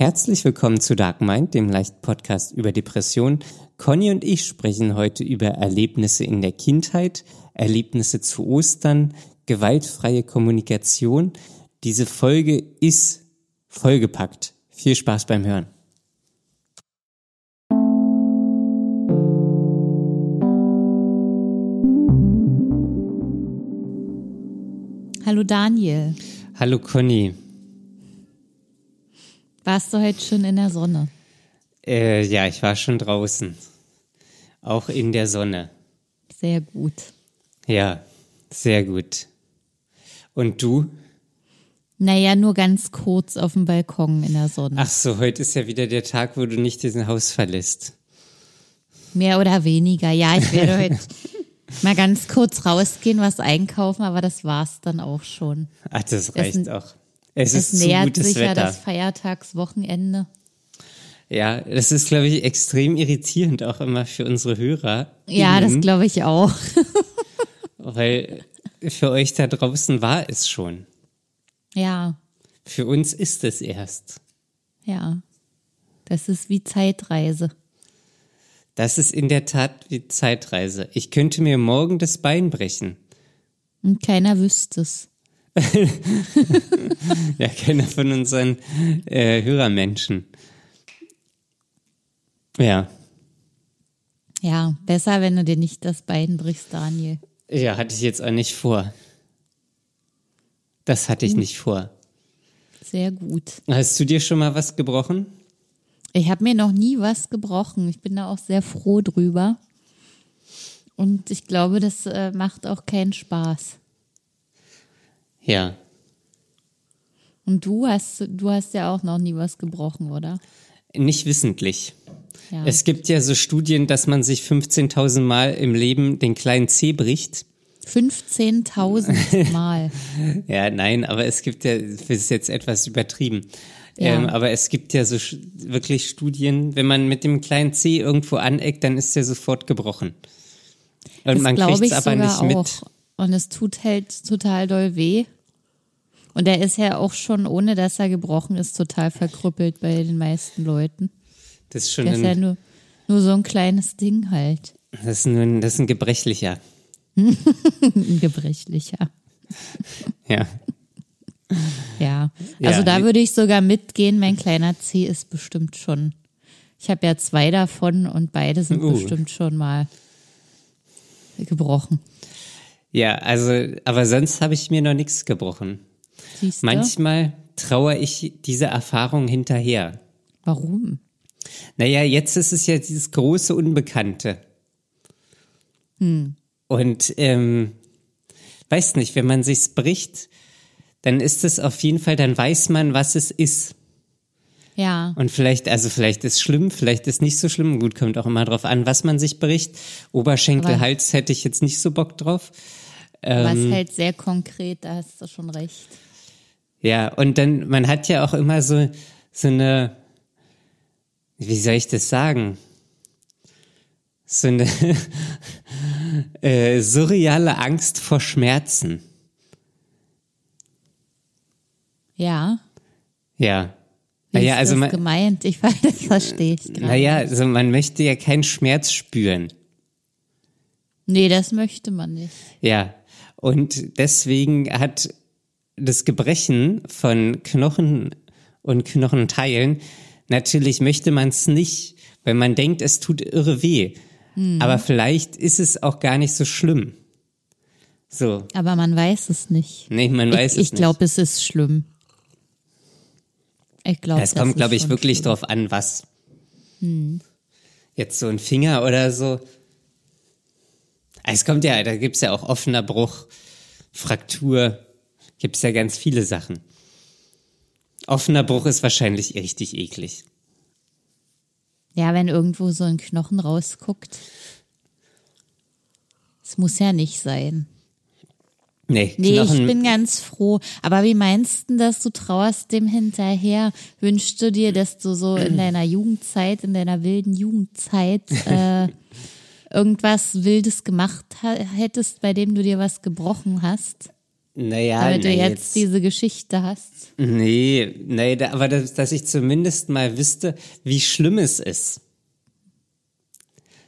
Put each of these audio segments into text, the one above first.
Herzlich willkommen zu Dark Mind, dem leichten Podcast über Depression. Conny und ich sprechen heute über Erlebnisse in der Kindheit, Erlebnisse zu Ostern, gewaltfreie Kommunikation. Diese Folge ist vollgepackt. Viel Spaß beim Hören. Hallo Daniel. Hallo Conny. Warst du heute schon in der Sonne? Äh, ja, ich war schon draußen. Auch in der Sonne. Sehr gut. Ja, sehr gut. Und du? Naja, nur ganz kurz auf dem Balkon in der Sonne. Ach so, heute ist ja wieder der Tag, wo du nicht diesen Haus verlässt. Mehr oder weniger. Ja, ich werde heute mal ganz kurz rausgehen, was einkaufen, aber das war's dann auch schon. Ach, das reicht Es- auch. Es, Es ist nähert gutes sich ja Wetter. das Feiertagswochenende. Ja, das ist, glaube ich, extrem irritierend auch immer für unsere Hörer. Ja, das glaube ich auch. Weil für euch da draußen war es schon. Ja, Für uns ist es erst. ja. Das ist wie Zeitreise. Das ist in der Tat wie Zeitreise. Ich könnte mir morgen das Bein brechen. Und keiner wüsste es. Ja, keiner von unseren äh, Hörermenschen. Ja. Ja, besser, wenn du dir nicht das Bein brichst, Daniel. Ja, hatte ich jetzt auch nicht vor. Das hatte ich nicht vor. Sehr gut. Hast du dir schon mal was gebrochen? Ich habe mir noch nie was gebrochen. Ich bin da auch sehr froh drüber. Und ich glaube, das äh, macht auch keinen Spaß. Ja. Und du hast, du hast ja auch noch nie was gebrochen, oder? Nicht wissentlich. Ja. Es gibt ja so Studien, dass man sich 15.000 Mal im Leben den kleinen Zeh bricht. 15.000 Mal. Ja, nein, aber es gibt ja, das ist jetzt etwas übertrieben. Ja. Ähm, aber es gibt ja so wirklich Studien, wenn man mit dem kleinen Zeh irgendwo aneckt, dann ist der sofort gebrochen. Und das man kriegt es aber nicht auch. mit. Und es tut halt total doll weh. Und er ist ja auch schon, ohne dass er gebrochen ist, total verkrüppelt bei den meisten Leuten. Das ist schon Der ist ja ein, nur, nur so ein kleines Ding halt. das ist nur ein, das ist ein gebrechlicher. Ein gebrechlicher. Ja. Ja, Ja, also da nee. würde ich sogar mitgehen. Mein kleiner C ist bestimmt schon. Ich habe ja zwei davon und beide sind Uh. bestimmt schon mal gebrochen. Ja, also, aber sonst habe ich mir noch nichts gebrochen. Siehst du? Manchmal trauere ich diese Erfahrung hinterher. Warum? Naja, jetzt ist es ja dieses große Unbekannte. Und ähm, weiß nicht, wenn man sich's bricht, dann ist es auf jeden Fall, dann weiß man, was es ist. Ja, Und vielleicht, also vielleicht ist schlimm, vielleicht ist nicht so schlimm. Gut, kommt auch immer drauf an, was man sich bricht. Oberschenkel, Aber- Hals hätte ich jetzt nicht so Bock drauf. Was Ähm. halt sehr konkret, da hast du schon recht. Ja, und dann, man hat ja auch immer so, so eine, wie soll ich das sagen? So eine äh, surreale Angst vor Schmerzen. Ja, Ja. wie Naja, ist also das man, gemeint? Ich weiß, das verstehe ich gerade. naja, also man möchte ja keinen Schmerz spüren. Nee, das möchte man nicht. Ja. Und deswegen hat das Gebrechen von Knochen und Knochenteilen, natürlich möchte man es nicht, weil man denkt, es tut irre weh. Aber vielleicht ist es auch gar nicht so schlimm. So, Aber man weiß es nicht. nee, man weiß ich es ich glaube, es ist schlimm. Ich glaube, nicht. Es kommt, glaube ich, wirklich drauf an, was. Jetzt so ein Finger oder so. Es kommt ja, da gibt's ja auch offener Bruch, Fraktur, gibt's ja ganz viele Sachen. Offener Bruch ist wahrscheinlich richtig eklig. Ja, wenn irgendwo so ein Knochen rausguckt. Es muss ja nicht sein. Nee, Nee, Knochen, ich bin ganz froh. Aber wie meinst du dass du trauerst dem hinterher? Wünschst du dir, dass du so in deiner Jugendzeit, in deiner wilden Jugendzeit äh, irgendwas Wildes gemacht hättest, bei dem du dir was gebrochen hast? Naja, damit du na, jetzt, diese Geschichte hast. Nee, nee, da, aber dass, dass ich zumindest mal wüsste, wie schlimm es ist.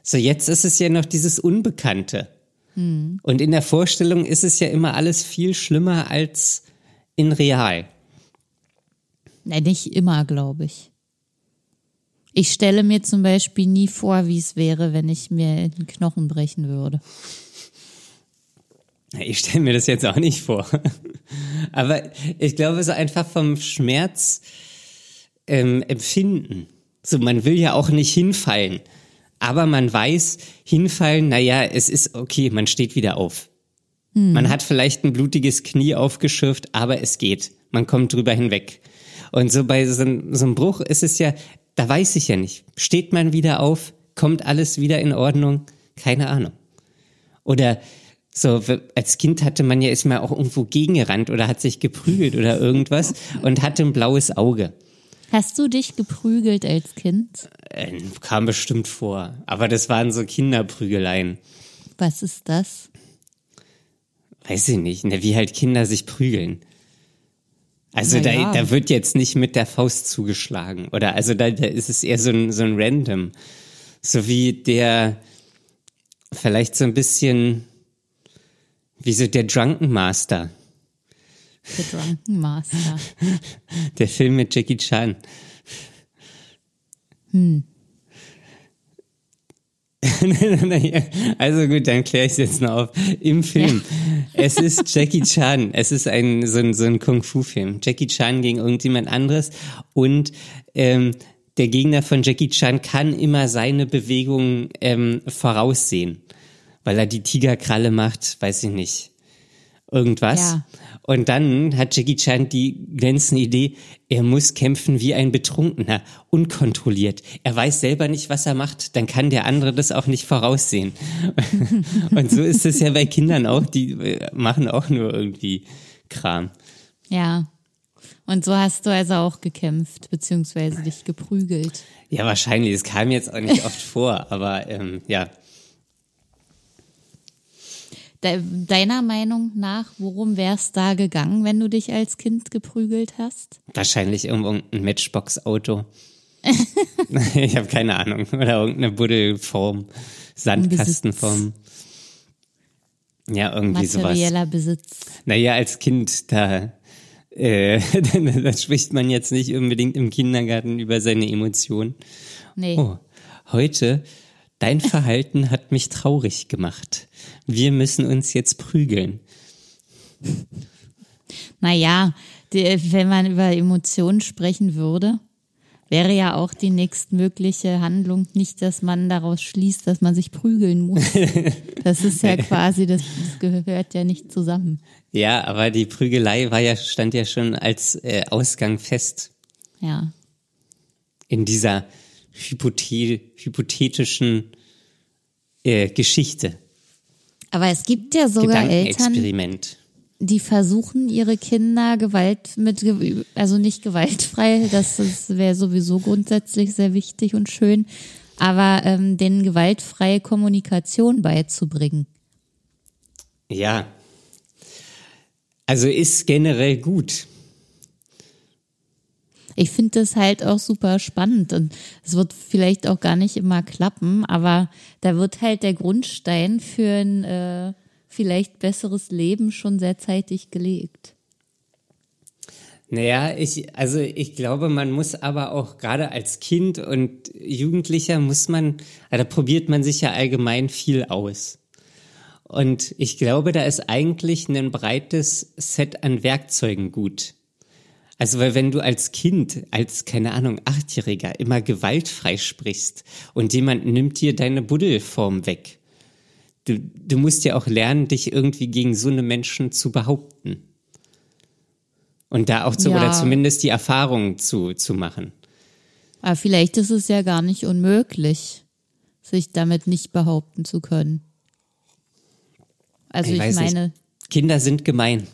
So, jetzt ist es ja noch dieses Unbekannte. Und in der Vorstellung ist es ja immer alles viel schlimmer als in real. Nein, nicht immer, glaube ich. Ich stelle mir zum Beispiel nie vor, wie es wäre, wenn ich mir den Knochen brechen würde. Ich stelle mir das jetzt auch nicht vor. Aber ich glaube, so einfach vom Schmerz ähm, empfinden. So, man will ja auch nicht hinfallen. Aber man weiß, hinfallen, naja, es ist okay, man steht wieder auf. Man hat vielleicht ein blutiges Knie aufgeschürft, aber es geht. Man kommt drüber hinweg. Und so bei so, so einem Bruch ist es ja, da weiß ich ja nicht. Steht man wieder auf? Kommt alles wieder in Ordnung? Keine Ahnung. Oder so, als Kind hatte man ja, ist man auch irgendwo gegengerannt oder hat sich geprügelt oder irgendwas und hatte ein blaues Auge. Hast du dich geprügelt als Kind? Äh, kam bestimmt vor. Aber das waren so Kinderprügeleien. Was ist das? Weiß ich nicht, ne, wie halt Kinder sich prügeln. Also Na da, ja. da wird jetzt nicht mit der Faust zugeschlagen. Oder also da, da ist es eher so ein, so ein Random. So wie der, vielleicht so ein bisschen, wie so der Drunken Master. The Drunken Master. Der Film mit Jackie Chan. Hm. also gut, dann kläre ich es jetzt noch auf. Im Film. Es ist Jackie Chan. Es ist ein so ein, so ein Kung-Fu-Film. Jackie Chan gegen irgendjemand anderes und ähm, der Gegner von Jackie Chan kann immer seine Bewegungen ähm, voraussehen, weil er die Tigerkralle macht, weiß ich nicht irgendwas. Ja. Und dann hat Jackie Chan die glänzende Idee, er muss kämpfen wie ein Betrunkener, unkontrolliert. Er weiß selber nicht, was er macht, dann kann der andere das auch nicht voraussehen. Und so ist es ja bei Kindern auch, die äh, machen auch nur irgendwie Kram. Ja. Und so hast du also auch gekämpft, beziehungsweise dich geprügelt. Ja, wahrscheinlich, es kam jetzt auch nicht oft vor, aber ähm, ja. De deiner Meinung nach, worum wär's da gegangen, wenn du dich als Kind geprügelt hast? Wahrscheinlich irgendwo ein Matchbox-Auto. ich habe keine Ahnung. Oder irgendeine Buddelform, Sandkastenform. Ja, irgendwie sowas. Materieller Besitz. Naja, als Kind, da, äh, da spricht man jetzt nicht unbedingt im Kindergarten über seine Emotionen. Nee. Oh, heute, dein Verhalten hat mich traurig gemacht. Wir müssen uns jetzt prügeln. Naja, die, wenn man über Emotionen sprechen würde, wäre ja auch die nächstmögliche Handlung nicht, dass man daraus schließt, dass man sich prügeln muss. Das ist ja quasi, das, das gehört ja nicht zusammen. Ja, aber die Prügelei war ja, stand ja schon als äh, Ausgang fest Ja. in dieser hypothe hypothetischen äh, Geschichte. Aber es gibt ja sogar Eltern, die versuchen, ihre Kinder Gewalt mit, also nicht gewaltfrei, das, das wäre sowieso grundsätzlich sehr wichtig und schön, aber ähm, denen gewaltfreie Kommunikation beizubringen. Ja. Also ist generell gut. Ich finde das halt auch super spannend und es wird vielleicht auch gar nicht immer klappen, aber da wird halt der Grundstein für ein äh, vielleicht besseres Leben schon sehr zeitig gelegt. Naja, ich, also ich glaube, man muss aber auch gerade als Kind und Jugendlicher muss man, ja, da probiert man sich ja allgemein viel aus. Und ich glaube, da ist eigentlich ein breites Set an Werkzeugen gut. Also, weil wenn du als Kind, als, keine Ahnung, Achtjähriger immer gewaltfrei sprichst und jemand nimmt dir deine Buddelform weg, du, du musst ja auch lernen, dich irgendwie gegen so eine Menschen zu behaupten. Und da auch zu, Ja. oder zumindest die Erfahrung zu, zu machen. Aber vielleicht ist es ja gar nicht unmöglich, sich damit nicht behaupten zu können. Also ich, weiß meine, nicht. Kinder sind gemein.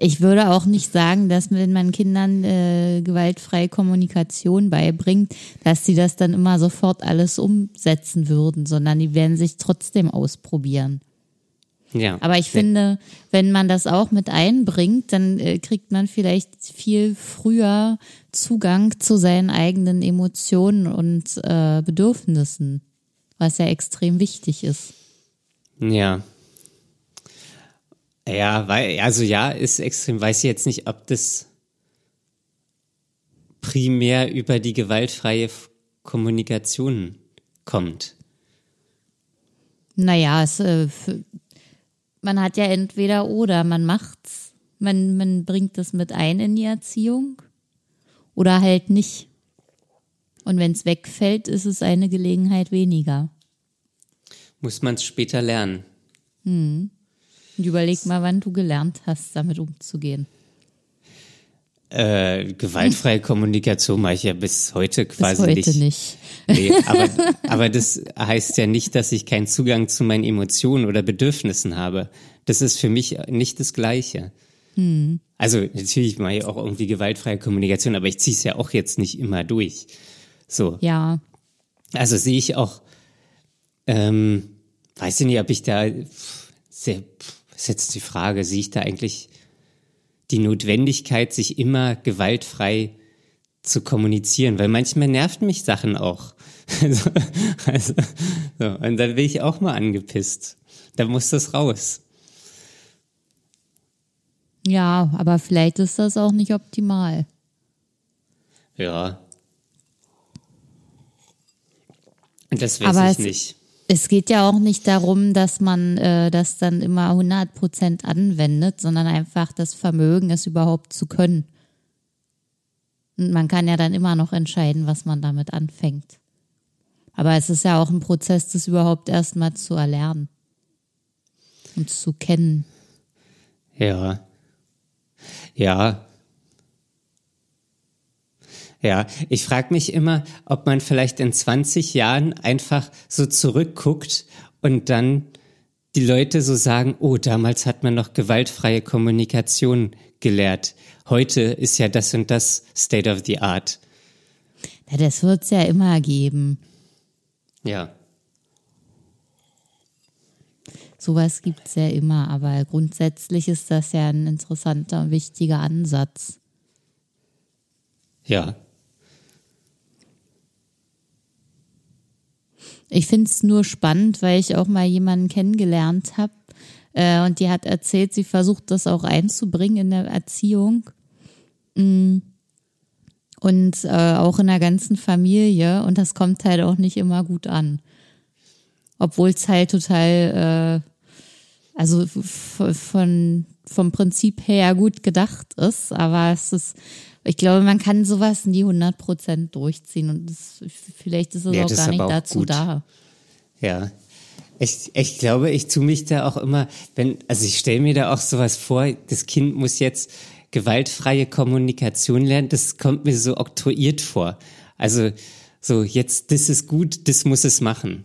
Ich würde auch nicht sagen, dass wenn man Kindern äh, gewaltfreie Kommunikation beibringt, dass sie das dann immer sofort alles umsetzen würden, sondern die werden sich trotzdem ausprobieren. Ja. Aber ich finde, wenn man das auch mit einbringt, dann äh, kriegt man vielleicht viel früher Zugang zu seinen eigenen Emotionen und äh, Bedürfnissen, was ja extrem wichtig ist. Ja. Ja, weil, also ja, ist extrem, weiß ich jetzt nicht, ob das primär über die gewaltfreie Kommunikation kommt. Naja, es, äh, man hat ja entweder oder, man macht's, man, man bringt es mit ein in die Erziehung oder halt nicht. Und wenn es wegfällt, ist es eine Gelegenheit weniger. Muss man es später lernen. Und überleg mal, wann du gelernt hast, damit umzugehen. Äh, gewaltfreie Kommunikation mache ich ja bis heute Bis quasi heute nicht. nicht. Nee, aber, aber das heißt ja nicht, dass ich keinen Zugang zu meinen Emotionen oder Bedürfnissen habe. Das ist für mich nicht das Gleiche. Also natürlich mache ich auch irgendwie gewaltfreie Kommunikation, aber ich ziehe es ja auch jetzt nicht immer durch. So, Ja, also sehe ich auch, ähm, weiß ich nicht, ob ich da sehr, ist jetzt die Frage, sehe ich da eigentlich die Notwendigkeit, sich immer gewaltfrei zu kommunizieren, weil manchmal nervt mich Sachen auch. Also, also, so, und dann bin ich auch mal angepisst. Da muss das raus. ja, aber vielleicht ist das auch nicht optimal. Ja. Und das weiß Aber ich nicht. Es geht ja auch nicht darum, dass man äh, das dann immer 100 Prozent anwendet, sondern einfach das Vermögen, es überhaupt zu können. Und man kann ja dann immer noch entscheiden, was man damit anfängt. Aber es ist ja auch ein Prozess, das überhaupt erstmal zu erlernen und zu kennen. Ja. Ja. Ja, ich frage mich immer, ob man vielleicht in 20 Jahren einfach so zurückguckt und dann die Leute so sagen, oh, damals hat man noch gewaltfreie Kommunikation gelehrt. Heute ist ja das und das State of the Art. Ja, das wird es ja immer geben. Ja. Sowas gibt es ja immer, aber grundsätzlich ist das ja ein interessanter und wichtiger Ansatz. Ja. Ich finde es nur spannend, weil ich auch mal jemanden kennengelernt habe äh, und die hat erzählt, sie versucht das auch einzubringen in der Erziehung Mm. und äh, auch in der ganzen Familie und das kommt halt auch nicht immer gut an. Obwohl es halt total, äh, also von, vom Prinzip her gut gedacht ist, aber es ist, ich glaube, man kann sowas nie 100 Prozent durchziehen und das, vielleicht ist es Ja, auch das ist gar nicht auch dazu gut. da. Ja. Ich, ich glaube, ich tue mich da auch immer, wenn, also ich stelle mir da auch sowas vor, das Kind muss jetzt gewaltfreie Kommunikation lernen, das kommt mir so oktroyiert vor. Also so, jetzt, das ist gut, das muss es machen.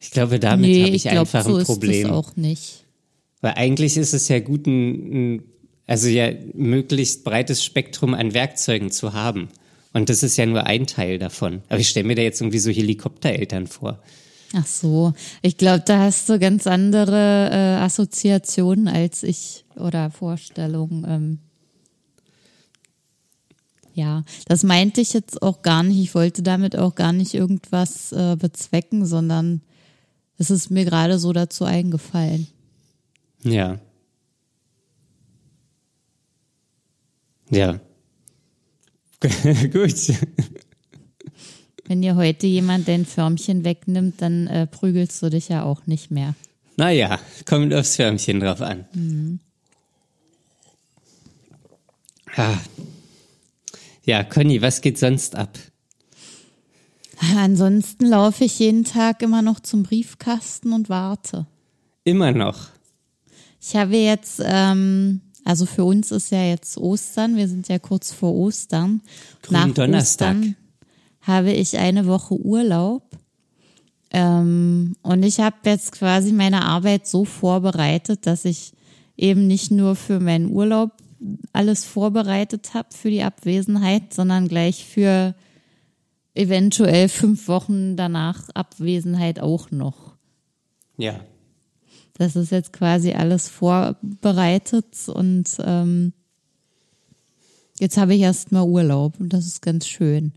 Ich glaube, damit nee, habe ich, ich glaube, einfach so ein ist Problem. es auch nicht. Weil eigentlich ist es ja gut, ein, ein, also ja, möglichst breites Spektrum an Werkzeugen zu haben. Und das ist ja nur ein Teil davon. Aber ich stelle mir da jetzt irgendwie so Helikoptereltern vor. Ach so, ich glaube, da hast du ganz andere äh, Assoziationen als ich oder Vorstellungen. Ähm. Ja, das meinte ich jetzt auch gar nicht. Ich wollte damit auch gar nicht irgendwas äh, bezwecken, sondern es ist mir gerade so dazu eingefallen. Ja. Ja. Gut. Wenn dir heute jemand dein Förmchen wegnimmt, dann äh, prügelst du dich ja auch nicht mehr. Naja, kommt aufs Förmchen drauf an. Ah. Ja, Conny, was geht sonst ab? Ansonsten laufe ich jeden Tag immer noch zum Briefkasten und warte. Immer noch. Ich habe jetzt, ähm, also für uns ist ja jetzt Ostern, wir sind ja kurz vor Ostern. Gründonnerstag. Ostern habe ich eine Woche Urlaub. Ähm, und ich habe jetzt quasi meine Arbeit so vorbereitet, dass ich eben nicht nur für meinen Urlaub alles vorbereitet habe für die Abwesenheit, sondern gleich für eventuell fünf Wochen danach Abwesenheit auch noch. Ja. Das ist jetzt quasi alles vorbereitet und ähm, jetzt habe ich erstmal Urlaub und das ist ganz schön.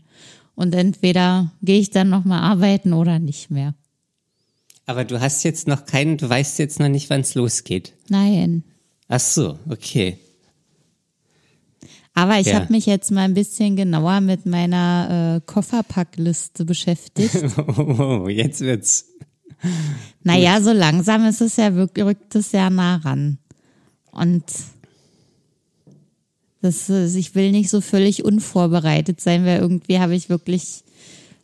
Und entweder gehe ich dann nochmal arbeiten oder nicht mehr. Aber du hast jetzt noch keinen, du weißt jetzt noch nicht, wann es losgeht. Nein. Ach so, okay. Aber ich Ja. habe mich jetzt mal ein bisschen genauer mit meiner äh, Kofferpackliste beschäftigt. Oh, jetzt wird's. Naja, so langsam ist es ja wirklich, rückt es ja nah ran. Und das, ich will nicht so völlig unvorbereitet sein, weil irgendwie habe ich wirklich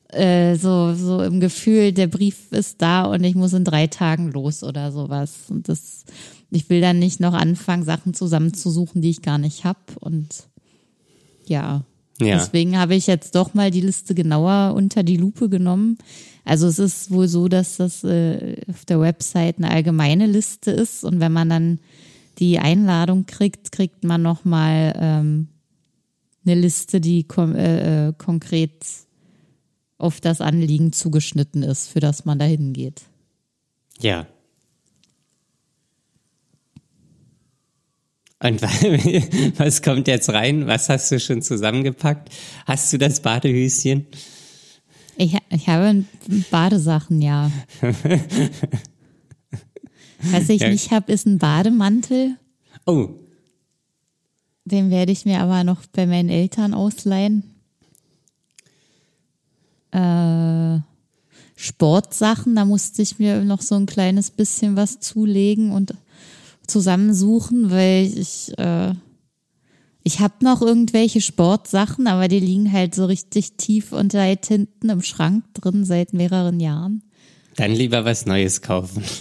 äh, so, so im Gefühl, der Brief ist da und ich muss in drei Tagen los oder sowas. Und das, ich will dann nicht noch anfangen, Sachen zusammenzusuchen, die ich gar nicht habe. Und ja, Ja. Deswegen habe ich jetzt doch mal die Liste genauer unter die Lupe genommen. Also es ist wohl so, dass das äh, auf der Website eine allgemeine Liste ist und wenn man dann die Einladung kriegt, kriegt man noch mal ähm, eine Liste, die äh, äh, konkret auf das Anliegen zugeschnitten ist, für das man da hingeht. Ja. Und wa- was kommt jetzt rein? Was hast du schon zusammengepackt? Hast du das Badehöschen? Ich, ich habe Badesachen, ja. Was ich Ja. nicht habe, ist ein Bademantel. Oh, Den werde ich mir aber noch bei meinen Eltern ausleihen. Äh, Sportsachen, da musste ich mir noch so ein kleines bisschen was zulegen und zusammensuchen, weil ich äh, ich habe noch irgendwelche Sportsachen, aber die liegen halt so richtig tief und weit hinten im Schrank drin seit mehreren Jahren. dann lieber was Neues kaufen.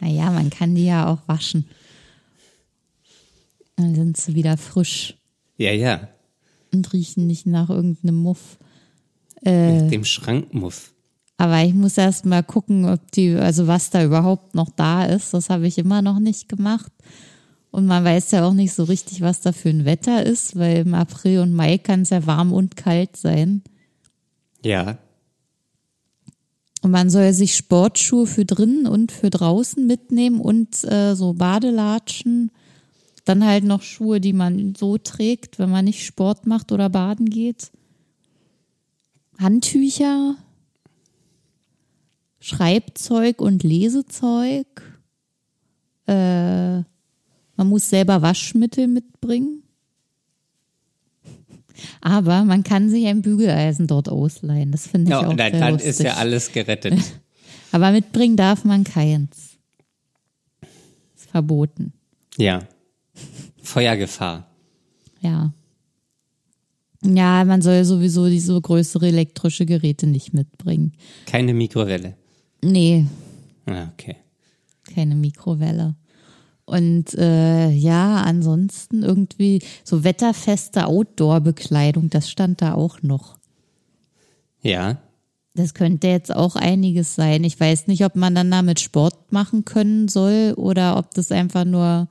Naja, man kann die ja auch waschen. Dann sind sie wieder frisch. Ja, ja. und riechen nicht nach irgendeinem Muff. Mit dem Schrankmuff. Aber ich muss erst mal gucken, ob die, also was da überhaupt noch da ist. Das habe ich immer noch nicht gemacht. Und man weiß ja auch nicht so richtig, was da für ein Wetter ist, weil im April und Mai kann es ja warm und kalt sein. Ja. Und man soll sich Sportschuhe für drinnen und für draußen mitnehmen und äh, so Badelatschen. Dann halt noch Schuhe, die man so trägt, wenn man nicht Sport macht oder baden geht. Handtücher, Schreibzeug und Lesezeug. Äh, man muss selber Waschmittel mitbringen. Aber man kann sich ein Bügeleisen dort ausleihen. Das finde ich Ja, auch dann, sehr dann lustig. ist ja alles gerettet. Aber mitbringen darf man keins. Ist verboten. ja. Feuergefahr. Ja. Ja, man soll sowieso diese größere elektrische Geräte nicht mitbringen. Keine Mikrowelle. Nee, Ah, okay. keine Mikrowelle. Und äh, ja, ansonsten irgendwie so wetterfeste Outdoor-Bekleidung, das stand da auch noch. Ja. Das könnte jetzt auch einiges sein. Ich weiß nicht, ob man dann damit Sport machen können soll oder ob das einfach nur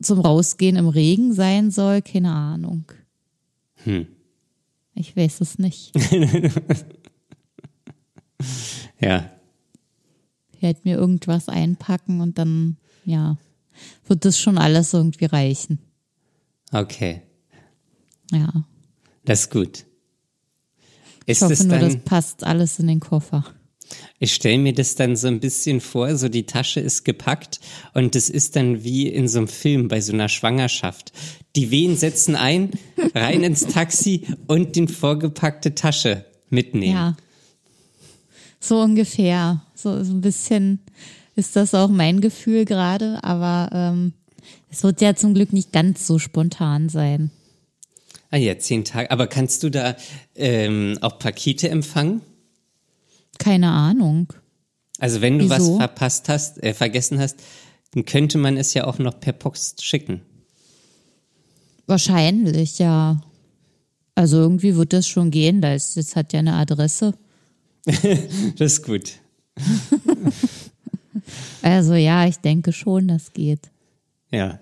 zum Rausgehen im Regen sein soll. Keine Ahnung. Hm. Ich weiß es nicht. Ja. Ich werde mir irgendwas einpacken und dann, ja, wird das schon alles irgendwie reichen. Okay. Ja. Das ist gut. Ich Ist hoffe es nur, das dann, passt alles in den Koffer. ich stelle mir das dann so ein bisschen vor, so die Tasche ist gepackt und es ist dann wie in so einem Film bei so einer Schwangerschaft. Die Wehen setzen ein, rein ins Taxi und den vorgepackte Tasche mitnehmen. Ja. So ungefähr. So, so ein bisschen ist das auch mein Gefühl gerade, aber ähm, es wird ja zum Glück nicht ganz so spontan sein. Ah ja, zehn Tage. Aber kannst du da ähm, auch Pakete empfangen? Keine Ahnung. Also wenn du was Wieso? verpasst hast, äh, vergessen hast, dann könnte man es ja auch noch per Post schicken. Wahrscheinlich, ja. Also irgendwie wird das schon gehen. Da ist, jetzt hat ja eine Adresse. Das ist gut. Also ja, ich denke schon, das geht. Ja.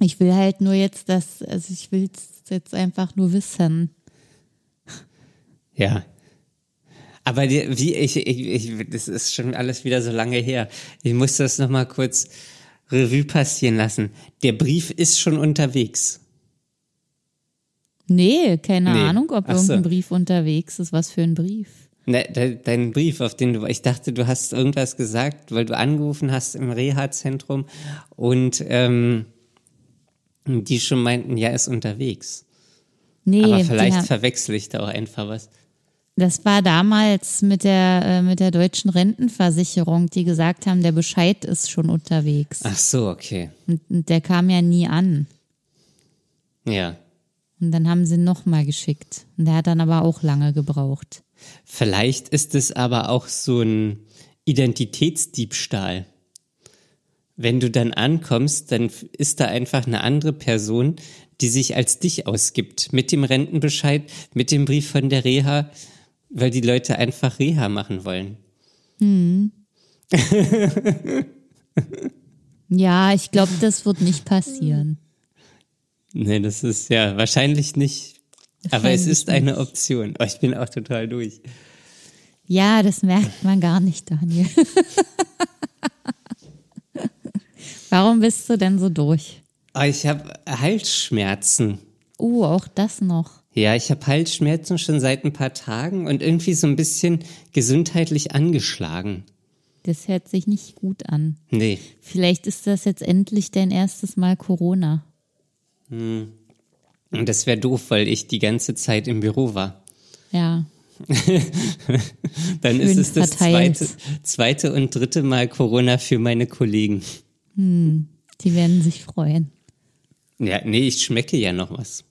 Ich will halt nur jetzt das, also ich will es jetzt einfach nur wissen. Ja. Aber die, wie ich, ich, ich, das ist schon alles wieder so lange her. Ich muss das noch mal kurz Revue passieren lassen. Der Brief ist schon unterwegs. Nee, keine Nee. Ahnung, ob Ach so. irgendein Brief unterwegs ist. Was für ein Brief? Ne, de, dein Brief, auf den du, ich dachte, du hast irgendwas gesagt, weil du angerufen hast im Reha-Zentrum und ähm, die schon meinten, ja, ist unterwegs. Nee, Aber vielleicht verwechsel ich da auch einfach was. Das war damals mit der, äh, mit der deutschen Rentenversicherung, die gesagt haben, der Bescheid ist schon unterwegs. Ach so, okay. Und, und der kam ja nie an. Ja. Und dann haben sie nochmal geschickt. Und der hat dann aber auch lange gebraucht. Vielleicht ist es aber auch so ein Identitätsdiebstahl. Wenn du dann ankommst, dann ist da einfach eine andere Person, die sich als dich ausgibt. Mit dem Rentenbescheid, mit dem Brief von der Reha, weil die Leute einfach Reha machen wollen. Ja, ich glaube, das wird nicht passieren. Nee, das ist ja wahrscheinlich nicht. Aber es ist eine Option. Oh, ich bin auch total durch. Ja, das merkt man gar nicht, Daniel. Warum bist du denn so durch? Oh, ich habe Halsschmerzen. Oh, auch das noch. Ja, ich habe Halsschmerzen schon seit ein paar Tagen und irgendwie so ein bisschen gesundheitlich angeschlagen. Das hört sich nicht gut an. Nee. Vielleicht ist das jetzt endlich dein erstes Mal Corona. Und das wäre doof, weil ich die ganze Zeit im Büro war. Ja. Dann Schön ist es das zweite, zweite und dritte Mal Corona für meine Kollegen. Die werden sich freuen. Ja, nee, ich schmecke ja noch was.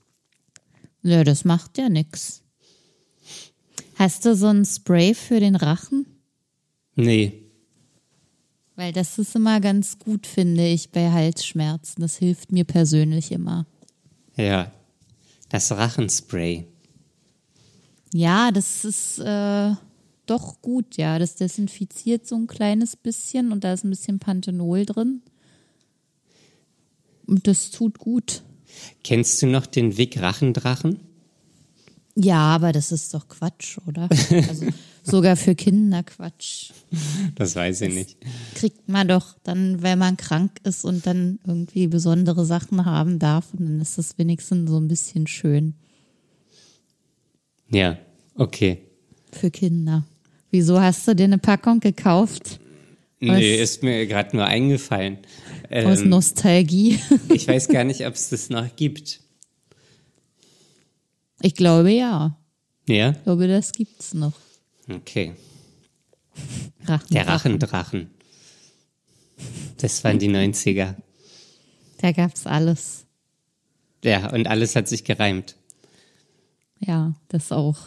Ja, das macht ja nix. Hast du so ein Spray für den Rachen? Nee. Weil das ist immer ganz gut, finde ich, bei Halsschmerzen. Das hilft mir persönlich immer. Ja. Das Rachenspray. Ja, das ist äh, doch gut, ja. Das desinfiziert so ein kleines bisschen und da ist ein bisschen Panthenol drin. Und das tut gut. Kennst du noch den Wick Rachendrachen? Ja, aber das ist doch Quatsch, oder? Also sogar für Kinder Quatsch. Das weiß ich nicht. Kriegt man doch dann, wenn man krank ist und dann irgendwie besondere Sachen haben darf. Und dann ist das wenigstens so ein bisschen schön Ja, okay. für Kinder. Wieso hast du dir eine Packung gekauft? Nee, ist mir gerade nur eingefallen. Aus Ähm, Nostalgie. ich weiß gar nicht, ob es das noch gibt. Ich glaube ja. Ja? Ich glaube, das gibt's noch. Okay. Rachen, Der Rachendrachen. Das waren die 90er. Da gab's alles. Ja, und alles hat sich gereimt. Ja, das auch.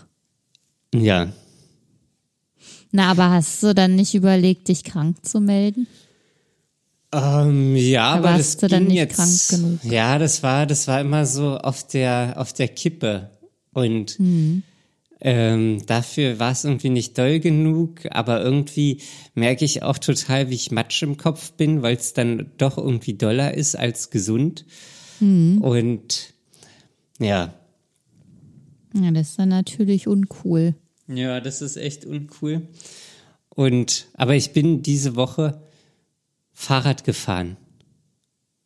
Ja. Na, aber hast du dann nicht überlegt, dich krank zu melden? Ähm, ja, aber warst das du dann ging nicht jetzt, krank genug? Ja, das war, das war immer so auf der, auf der Kippe. Und Mhm. Ähm, dafür war es irgendwie nicht doll genug, aber irgendwie merke ich auch total, wie ich Matsch im Kopf bin, weil es dann doch irgendwie doller ist als gesund. Mhm. Und ja. Ja, das ist dann natürlich uncool. Ja, das ist echt uncool. Und, aber ich bin diese Woche Fahrrad gefahren.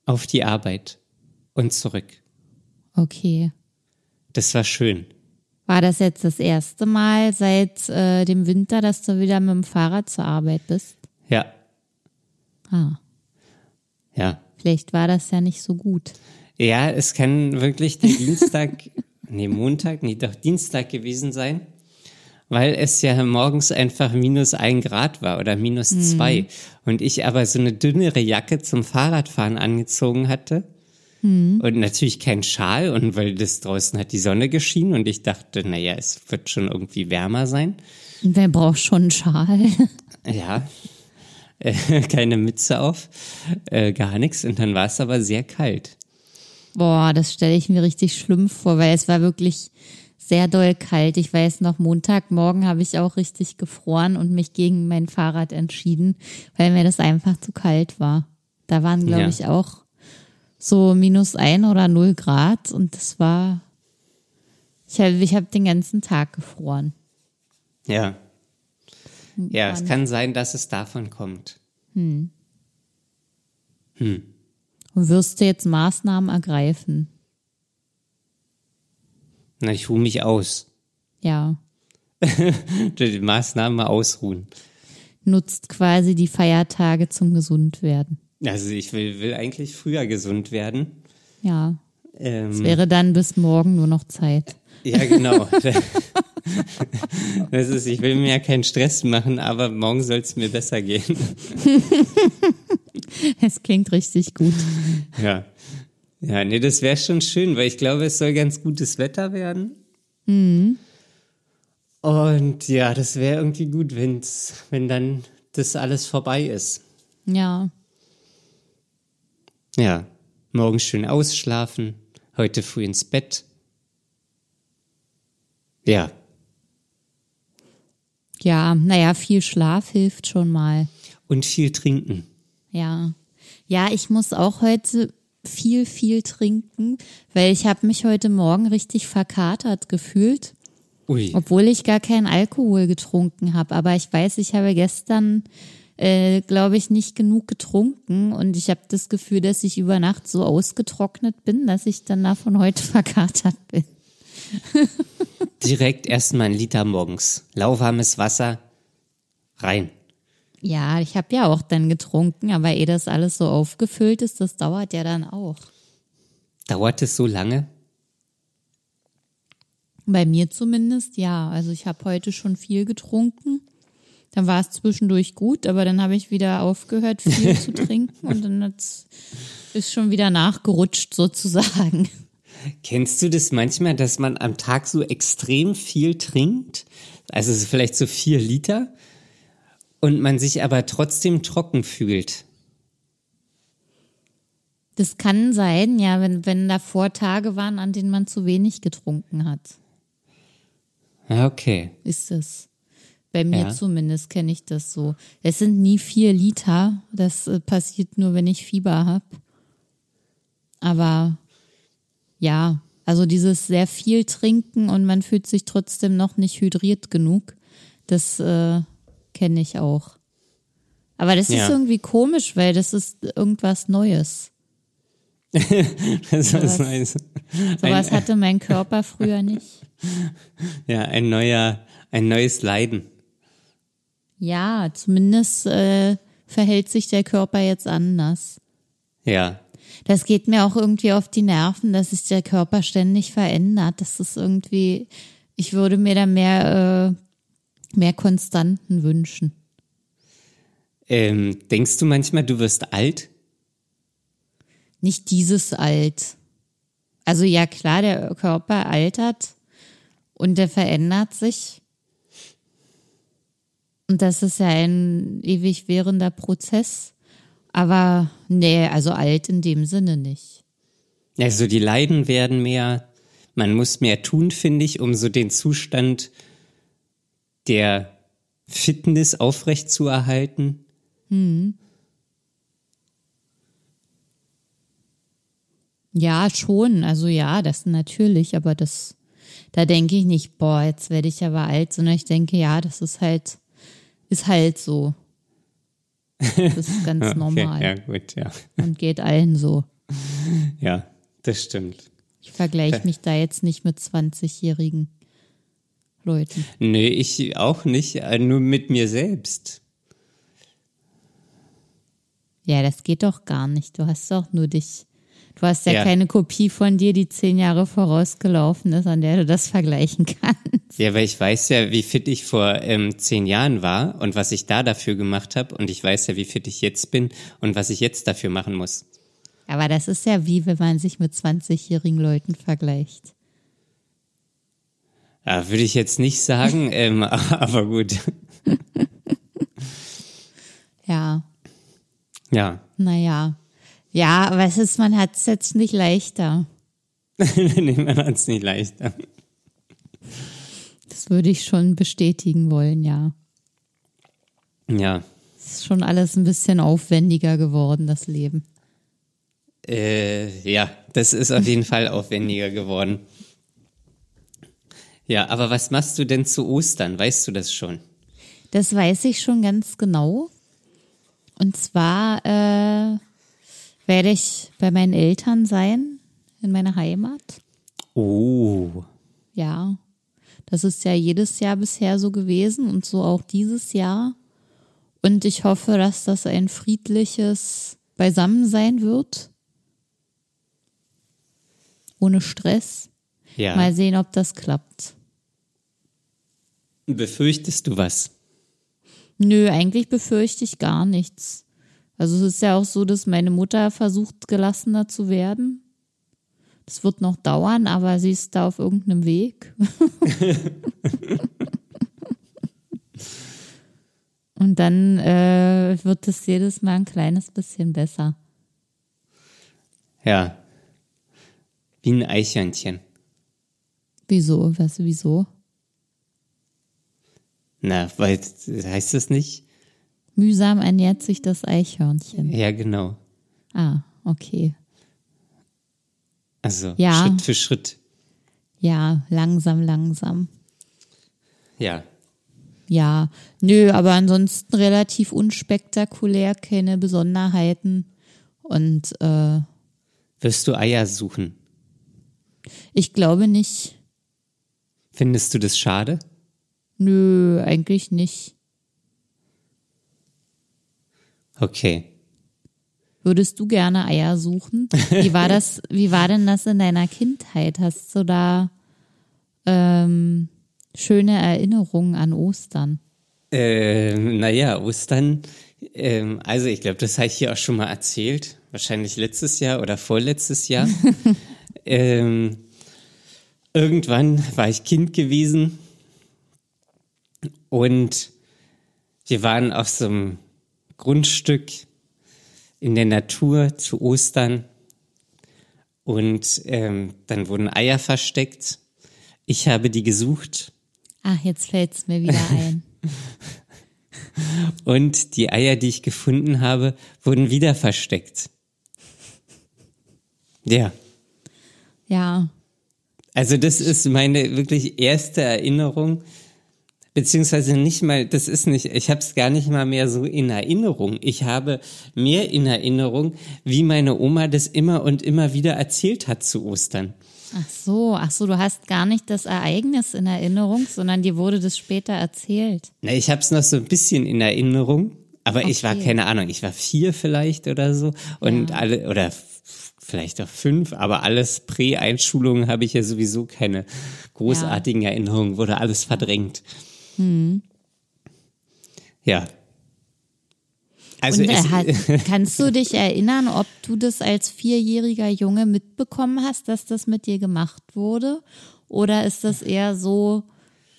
Auf die Arbeit und zurück. Okay. Das war schön. War das jetzt das erste Mal seit äh, dem Winter, dass du wieder mit dem Fahrrad zur Arbeit bist? Ja, Ah, ja. vielleicht war das ja nicht so gut. Ja, es kann wirklich der Dienstag, nee, Montag, nee, doch Dienstag gewesen sein, weil es ja morgens einfach minus ein Grad war oder minus zwei und ich aber so eine dünnere Jacke zum Fahrradfahren angezogen hatte und natürlich kein Schal und weil das draußen hat die Sonne geschienen und ich dachte, naja, es wird schon irgendwie wärmer sein. Wer braucht schon einen Schal? Ja, äh, keine Mütze auf, äh, gar nichts und dann war es aber sehr kalt. Boah, das stelle ich mir richtig schlimm vor, weil es war wirklich sehr doll kalt. Ich weiß noch, Montagmorgen habe ich auch richtig gefroren und mich gegen mein Fahrrad entschieden, weil mir das einfach zu kalt war. Da waren, glaube Ja. ich, auch so minus ein oder null Grad und das war, ich habe ich hab den ganzen Tag gefroren. Ja. Ja, es kann sein, dass es davon kommt. Und wirst du jetzt Maßnahmen ergreifen? Na, ich ruhe mich aus. Ja. Die Maßnahmen mal ausruhen. Nutzt quasi die Feiertage zum Gesundwerden. Also ich will, will eigentlich früher gesund werden. Ja. Ähm, Es wäre dann bis morgen nur noch Zeit. ja, genau. Das ist, ich will mir ja keinen Stress machen, aber morgen soll es mir besser gehen. Es klingt richtig gut. Ja. Ja, nee, das wäre schon schön, weil ich glaube, es soll ganz gutes Wetter werden. Und ja, das wäre irgendwie gut, wenn's, wenn dann das alles vorbei ist. Ja. Ja, morgen schön ausschlafen, heute früh ins Bett. Ja, Ja, naja, viel Schlaf hilft schon mal. und viel trinken. Ja. Ja, ich muss auch heute viel, viel trinken, weil ich habe mich heute Morgen richtig verkatert gefühlt, Ui, obwohl ich gar keinen Alkohol getrunken habe. Aber ich weiß, ich habe gestern, äh, glaube ich, nicht genug getrunken und ich habe das Gefühl, dass ich über Nacht so ausgetrocknet bin, dass ich dann davon heute verkatert bin. direkt erstmal ein Liter morgens. Lauwarmes Wasser rein. Ja, ich habe ja auch dann getrunken, aber ehe das alles so aufgefüllt ist, das dauert ja dann auch. Dauert es so lange? Bei mir zumindest, ja. Also ich habe heute schon viel getrunken. Dann war es zwischendurch gut, aber dann habe ich wieder aufgehört, viel zu trinken und dann hat's, ist schon wieder nachgerutscht sozusagen. Kennst du das manchmal, dass man am Tag so extrem viel trinkt? Also so vielleicht so vier Liter und man sich aber trotzdem trocken fühlt. Das kann sein, ja, wenn, wenn davor Tage waren, an denen man zu wenig getrunken hat. Ja, okay. Ist es. Bei mir Ja. zumindest kenne ich das so. Es sind nie vier Liter. Das äh, passiert nur, wenn ich Fieber habe. Aber ja, also dieses sehr viel trinken und man fühlt sich trotzdem noch nicht hydriert genug, das äh, kenne ich auch. Aber das Ja. ist irgendwie komisch, weil das ist irgendwas Neues. Das ist ein, Sowas hatte mein Körper früher nicht. ja, ein neuer, ein neues Leiden. Ja, zumindest äh, verhält sich der Körper jetzt anders. Ja, Das geht mir auch irgendwie auf die Nerven, dass sich der Körper ständig verändert. Das ist irgendwie, ich würde mir da mehr, äh, mehr Konstanten wünschen. ähm, denkst du manchmal, du wirst alt? Nicht dieses alt. Also ja, klar, der Körper altert und der verändert sich. Und das ist ja ein ewig währender Prozess. Aber nee, also alt in dem Sinne nicht. Also die Leiden werden mehr, man muss mehr tun, finde ich, um so den Zustand der Fitness aufrechtzuerhalten. Ja, schon. Also ja, das natürlich, aber das, da denke ich nicht, boah, jetzt werde ich aber alt, sondern ich denke, ja, das ist halt, ist halt so. Das ist ganz Okay, normal ja, gut, ja. und geht allen so. Ja, das stimmt. Ich vergleiche mich da jetzt nicht mit 20-jährigen Leuten. Nee, ich auch nicht, äh, nur mit mir selbst. Ja, das geht doch gar nicht. Du hast doch nur dich. Du hast ja, Ja. keine Kopie von dir, die zehn Jahre vorausgelaufen ist, an der du das vergleichen kannst. Ja, weil ich weiß ja, wie fit ich vor ähm, zehn Jahren war und was ich da dafür gemacht habe und ich weiß ja, wie fit ich jetzt bin und was ich jetzt dafür machen muss. Aber das ist ja wie, wenn man sich mit 20-jährigen Leuten vergleicht. Ja, würde ich jetzt nicht sagen, ähm, aber gut. Ja, Ja, naja. Ja, aber es ist, man hat es jetzt nicht leichter. nee, man hat es nicht leichter. Das würde ich schon bestätigen wollen, ja. Ja, Es ist schon alles ein bisschen aufwendiger geworden, das Leben. äh, ja, das ist auf jeden Fall aufwendiger geworden. Ja, aber was machst du denn zu Ostern? Weißt du das schon? Das weiß ich schon ganz genau. Und zwar äh, werde ich bei meinen Eltern sein, in meiner Heimat. Oh. Ja, das ist ja jedes Jahr bisher so gewesen und so auch dieses Jahr. Und ich hoffe, dass das ein friedliches Beisammensein wird. Ohne Stress. Ja. Mal sehen, ob das klappt. Befürchtest du was? Nö, eigentlich befürchte ich gar nichts. Also es ist ja auch so, dass meine Mutter versucht, gelassener zu werden. Das wird noch dauern, aber sie ist da auf irgendeinem Weg. Und dann äh, wird es jedes Mal ein kleines bisschen besser. Ja. Wie ein Eichhörnchen. Wieso? Was, wieso? Na, weil, heißt das nicht? Mühsam ernährt sich das Eichhörnchen. Ja, genau. Ah, okay. Also Ja. Schritt für Schritt. Ja, langsam, langsam. Ja. Ja, nö, aber ansonsten relativ unspektakulär, keine Besonderheiten. Und äh, Wirst du Eier suchen? ich glaube nicht. Findest du das schade? Nö, eigentlich nicht. Okay. Würdest du gerne Eier suchen? Wie war das, wie war denn das in deiner Kindheit? Hast du da ähm, schöne Erinnerungen an Ostern? Ähm, naja, Ostern, ähm, also ich glaube, das habe ich hier auch schon mal erzählt. Wahrscheinlich letztes Jahr oder vorletztes Jahr. ähm, irgendwann war ich Kind gewesen und wir waren auf so einem Grundstück in der Natur zu Ostern und ähm, dann wurden Eier versteckt. Ich habe die gesucht Ach, jetzt fällt's mir wieder ein. Und die Eier, die ich gefunden habe, wurden wieder versteckt. Ja, Ja, also das ist meine wirklich erste Erinnerung, beziehungsweise nicht mal, das ist nicht, ich habe es gar nicht mal mehr so in Erinnerung. Ich habe mehr in Erinnerung, wie meine Oma das immer und immer wieder erzählt hat zu Ostern. ach so, ach so, du hast gar nicht das Ereignis in Erinnerung, sondern dir wurde das später erzählt. Na, ich habe es noch so ein bisschen in Erinnerung, aber ich war Okay. keine Ahnung, ich war vier vielleicht oder so und Ja. alle oder vielleicht auch fünf, aber alles Prä-Einschulungen habe ich ja sowieso keine großartigen Erinnerungen, wurde alles verdrängt. Hm. Ja. Also äh, es, hat, kannst du dich erinnern, ob du das als vierjähriger Junge mitbekommen hast, dass das mit dir gemacht wurde? Oder ist das eher so,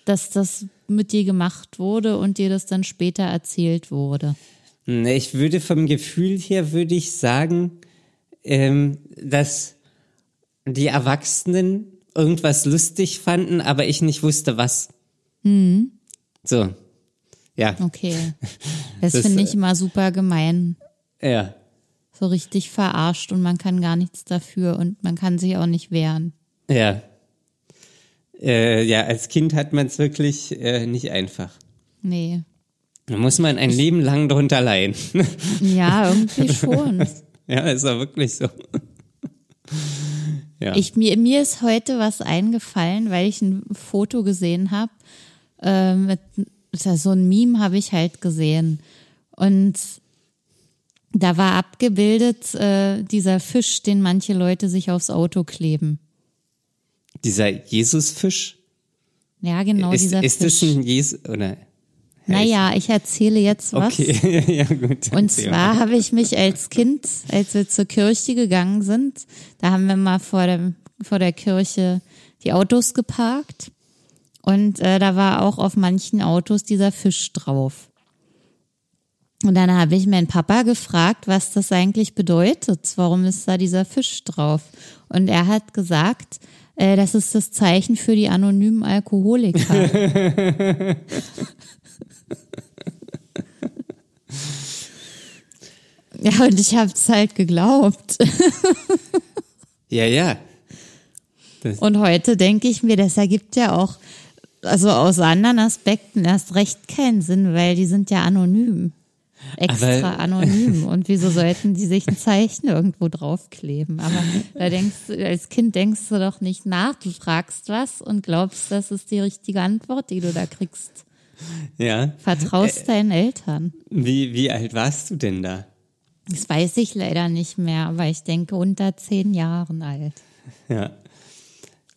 dass das mit dir gemacht wurde und dir das dann später erzählt wurde? Ne, ich würde vom Gefühl her, würde ich sagen, ähm, dass die Erwachsenen irgendwas lustig fanden, aber ich nicht wusste was. Hm. So. Ja, Okay. Das, Das, finde äh, ich immer super gemein. ja. So richtig verarscht und man kann gar nichts dafür und man kann sich auch nicht wehren. Ja. Äh, ja, als Kind hat man es wirklich äh, nicht einfach. Nee. Da muss man ein Leben lang drunter leiden. Ja, irgendwie schon. ja, ist ja wirklich so. ja. Ich, mir, mir ist heute was eingefallen, weil ich ein Foto gesehen habe. Ähm, mit, so ein Meme habe ich halt gesehen. Und da war abgebildet äh, dieser Fisch, den manche Leute sich aufs Auto kleben. Dieser Jesusfisch, Ja, genau, ist, dieser ist das Fisch. ein Jesus oder? Naja, ich erzähle jetzt was. Okay, ja gut. Und zwar habe ich mich als Kind, als wir zur Kirche gegangen sind, da haben wir mal vor, dem, vor der Kirche die Autos geparkt. Und äh, da war auch auf manchen Autos dieser Fisch drauf. Und dann habe ich meinen Papa gefragt, was das eigentlich bedeutet. Warum ist da dieser Fisch drauf? Und er hat gesagt, äh, das ist das Zeichen für die anonymen Alkoholiker. ja, und ich habe es halt geglaubt. Ja, ja. Und heute denke ich mir, das ergibt ja auch also aus anderen Aspekten erst recht keinen Sinn, weil die sind ja anonym. Extra Aber- anonym. Und wieso sollten die sich ein Zeichen irgendwo draufkleben? Aber da denkst du, als Kind denkst du doch nicht nach. Du fragst was und glaubst, das ist die richtige Antwort, die du da kriegst. Ja. Vertraust deinen Eltern. Wie, wie alt warst du denn da? Das weiß ich leider nicht mehr, aber ich denke unter zehn Jahren alt. Ja.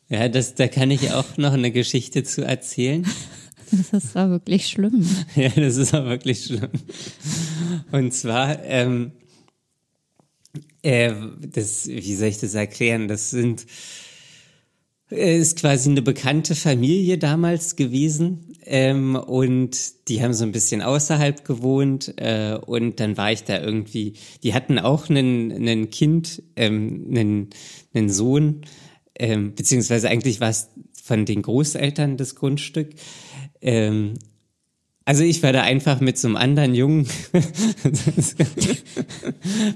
Ja, das, da kann ich auch noch eine Geschichte zu erzählen. Das war wirklich schlimm. Ja, das ist auch wirklich schlimm. Und zwar, ähm, äh, das, wie soll ich das erklären? Das sind, äh, ist quasi eine bekannte Familie damals gewesen. Ähm, und die haben so ein bisschen außerhalb gewohnt. Äh, und dann war ich da irgendwie, die hatten auch einen, einen Kind, ähm, einen, einen Sohn, ähm, beziehungsweise eigentlich war es von den Großeltern das Grundstück. Ähm, also ich war da einfach mit so einem anderen Jungen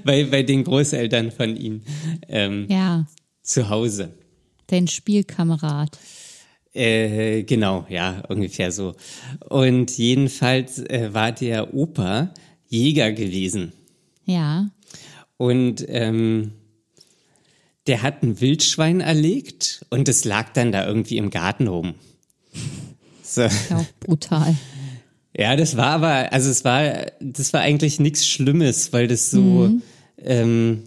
bei, bei den Großeltern von ihm ähm, Ja, zu Hause. dein Spielkamerad. Äh, genau, ja, ungefähr so. Und jedenfalls äh, war der Opa Jäger gewesen. Ja, Und ähm, der hat ein Wildschwein erlegt und es lag dann da irgendwie im Garten rum. So. ja auch brutal. Ja, das war aber, also es war, das war eigentlich nichts Schlimmes, weil das so, ähm,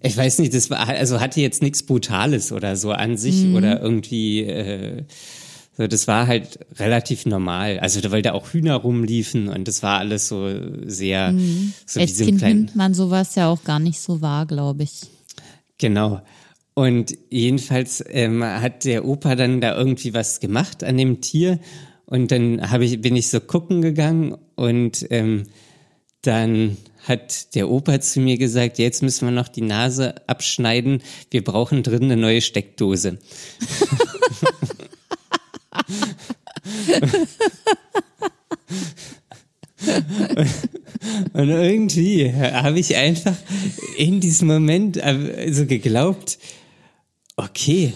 ich weiß nicht, das war, also hatte jetzt nichts Brutales oder so an sich oder irgendwie, äh, so, das war halt relativ normal. Also weil da auch Hühner rumliefen und das war alles so sehr, so wie Als so ein Kind kleinen, nimmt man sowas ja auch gar nicht so wahr, glaube ich. Genau. Und jedenfalls ähm, hat der Opa dann da irgendwie was gemacht an dem Tier und dann habe ich bin ich so gucken gegangen und ähm, dann hat der Opa zu mir gesagt, jetzt müssen wir noch die Nase abschneiden, wir brauchen drin eine neue Steckdose. Und irgendwie habe ich einfach in diesem Moment äh, so geglaubt, okay,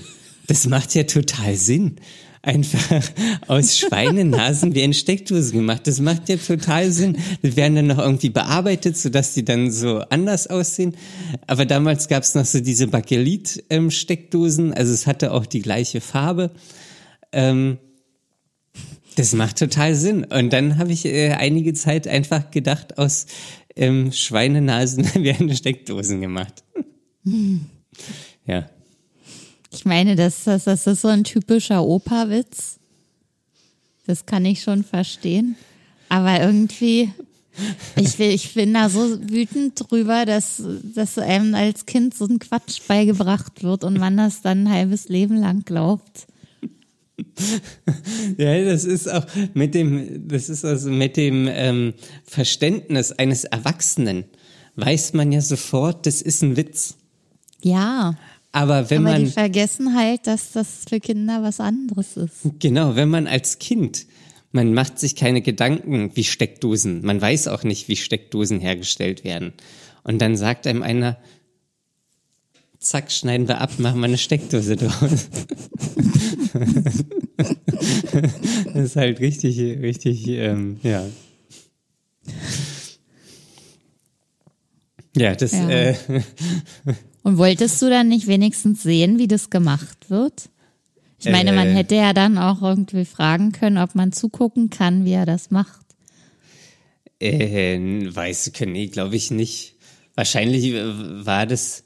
das macht ja total Sinn. Einfach aus Schweinenasen werden Steckdosen gemacht. Das macht ja total Sinn. Die werden dann noch irgendwie bearbeitet, sodass die dann so anders aussehen. Aber damals gab es noch so diese Bakelit-Steckdosen. also es hatte auch die gleiche Farbe. Ähm, das macht total Sinn. Und dann habe ich äh, einige Zeit einfach gedacht, aus ähm, Schweinenasen werden Steckdosen gemacht. ja. Ich meine, das, das, das ist so ein typischer Opa-Witz. Das kann ich schon verstehen. Aber irgendwie, ich, will, ich bin da so wütend drüber, dass, dass einem als Kind so ein Quatsch beigebracht wird und man das dann ein halbes Leben lang glaubt. Ja, das ist auch mit dem, das ist also mit dem ähm, Verständnis eines Erwachsenen weiß man ja sofort, das ist ein Witz. Ja, Aber wenn aber die man, vergessen halt, dass das für Kinder was anderes ist. genau, wenn man als Kind, man macht sich keine Gedanken wie Steckdosen, man weiß auch nicht, wie Steckdosen hergestellt werden. Und dann sagt einem einer, zack, schneiden wir ab, machen wir eine Steckdose draus. das ist halt richtig, richtig, ähm, ja. Ja, das, Ja. Äh, Und wolltest du dann nicht wenigstens sehen, wie das gemacht wird? Ich meine, man Äh. hätte ja dann auch irgendwie fragen können, ob man zugucken kann, wie er das macht. äh, weiß können, nee, glaube ich nicht. Wahrscheinlich äh, war das,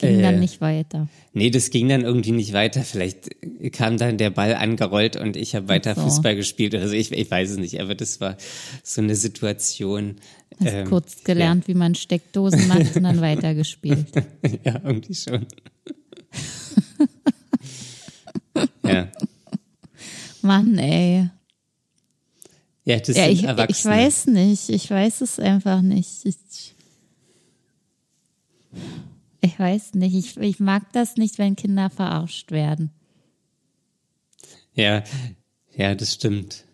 Ging Äh. dann nicht weiter. nee, das ging dann irgendwie nicht weiter. Vielleicht kam dann der Ball angerollt und ich habe weiter so. Fußball gespielt oder so. Ich, ich weiß es nicht, aber das war so eine Situation. Hast ähm, kurz gelernt, wie man Steckdosen macht und dann weitergespielt. Ja, irgendwie schon. ja. Mann, ey. Ja, das Ja, ich, ich weiß nicht. Ich weiß es einfach nicht. Ich, ich weiß nicht. Ich, ich mag das nicht, wenn Kinder verarscht werden. Ja, ja, das stimmt.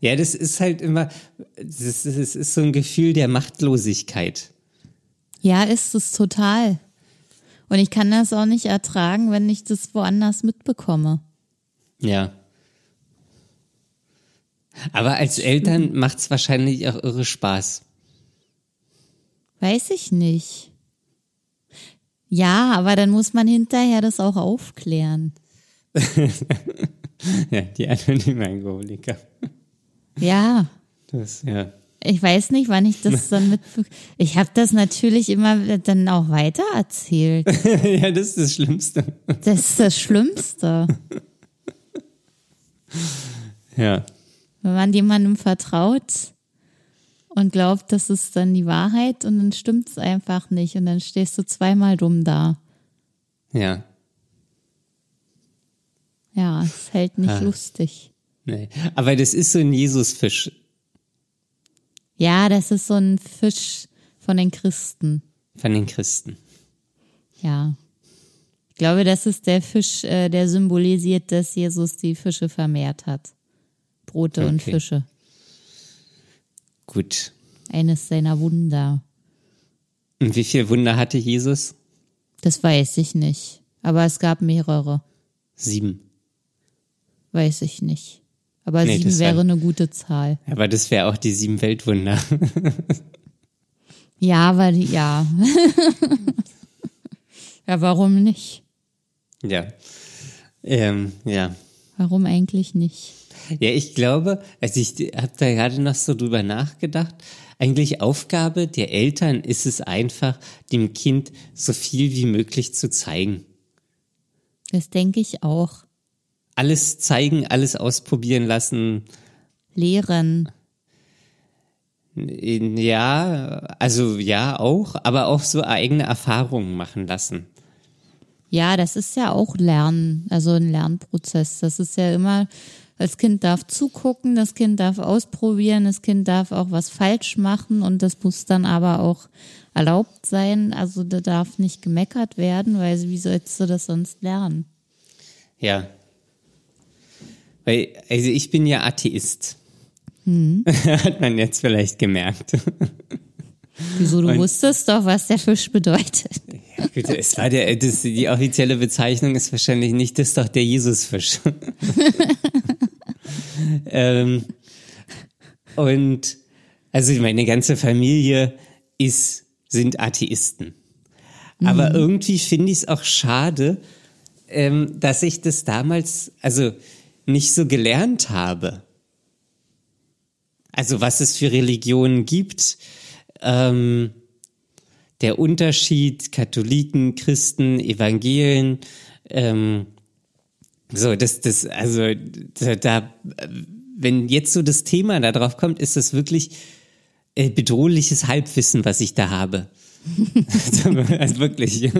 Ja, das ist halt immer, das ist, das ist so ein Gefühl der Machtlosigkeit. Ja, ist es total. Und ich kann das auch nicht ertragen, wenn ich das woanders mitbekomme. Ja. Aber als Eltern macht es wahrscheinlich auch irre Spaß. Weiß ich nicht. Ja, aber dann muss man hinterher das auch aufklären. ja, die anonymen Alkoholiker. Ja. Das, ja. Ich weiß nicht, wann ich das dann mit. Ich habe das natürlich immer dann auch weitererzählt. ja, das ist das Schlimmste. Das ist das Schlimmste. Ja. Wenn man jemandem vertraut und glaubt, das ist dann die Wahrheit und dann stimmt es einfach nicht und dann stehst du zweimal dumm da. Ja. Ja, es hält nicht Ah. lustig. Nee. Aber das ist so ein Jesusfisch. Ja, das ist so ein Fisch von den Christen. Von den Christen. Ja. Ich glaube, das ist der Fisch, äh, der symbolisiert, dass Jesus die Fische vermehrt hat. Brote und Okay. Fische. Gut. Eines seiner Wunder. Und wie viel Wunder hatte Jesus? Das weiß ich nicht. Aber es gab mehrere. Sieben. Weiß ich nicht. Aber Nee, sieben wäre war- eine gute Zahl. Aber das wäre auch die sieben Weltwunder. Ja, weil die, ja. ja, warum nicht? ja. Ähm, ja. Warum eigentlich nicht? Ja, ich glaube, also ich habe da gerade noch so drüber nachgedacht. Eigentlich Aufgabe der Eltern ist es einfach, dem Kind so viel wie möglich zu zeigen. Das denke ich auch. Alles zeigen, alles ausprobieren lassen. Lehren. Ja, also ja auch, aber auch so eigene Erfahrungen machen lassen. Ja, das ist ja auch Lernen, also ein Lernprozess. Das ist ja immer, das Kind darf zugucken, das Kind darf ausprobieren, das Kind darf auch was falsch machen und das muss dann aber auch erlaubt sein. Also da darf nicht gemeckert werden, weil wie sollst du das sonst lernen? Ja. Weil, also ich bin ja Atheist. Hm. Hat man jetzt vielleicht gemerkt. Wieso, du Und- wusstest doch, was der Fisch bedeutet. Ja, gut, es war der, das, die offizielle Bezeichnung ist wahrscheinlich nicht, das ist doch der Jesusfisch. ähm, und also meine ganze Familie ist, sind Atheisten. Aber irgendwie finde ich es auch schade, ähm, dass ich das damals, also nicht so gelernt habe. Also was es für Religionen gibt, ähm, der Unterschied Katholiken, Christen, Evangelien, ähm, so, das, das, also da, da, wenn jetzt so das Thema da drauf kommt, ist das wirklich äh, bedrohliches Halbwissen, was ich da habe. also wirklich.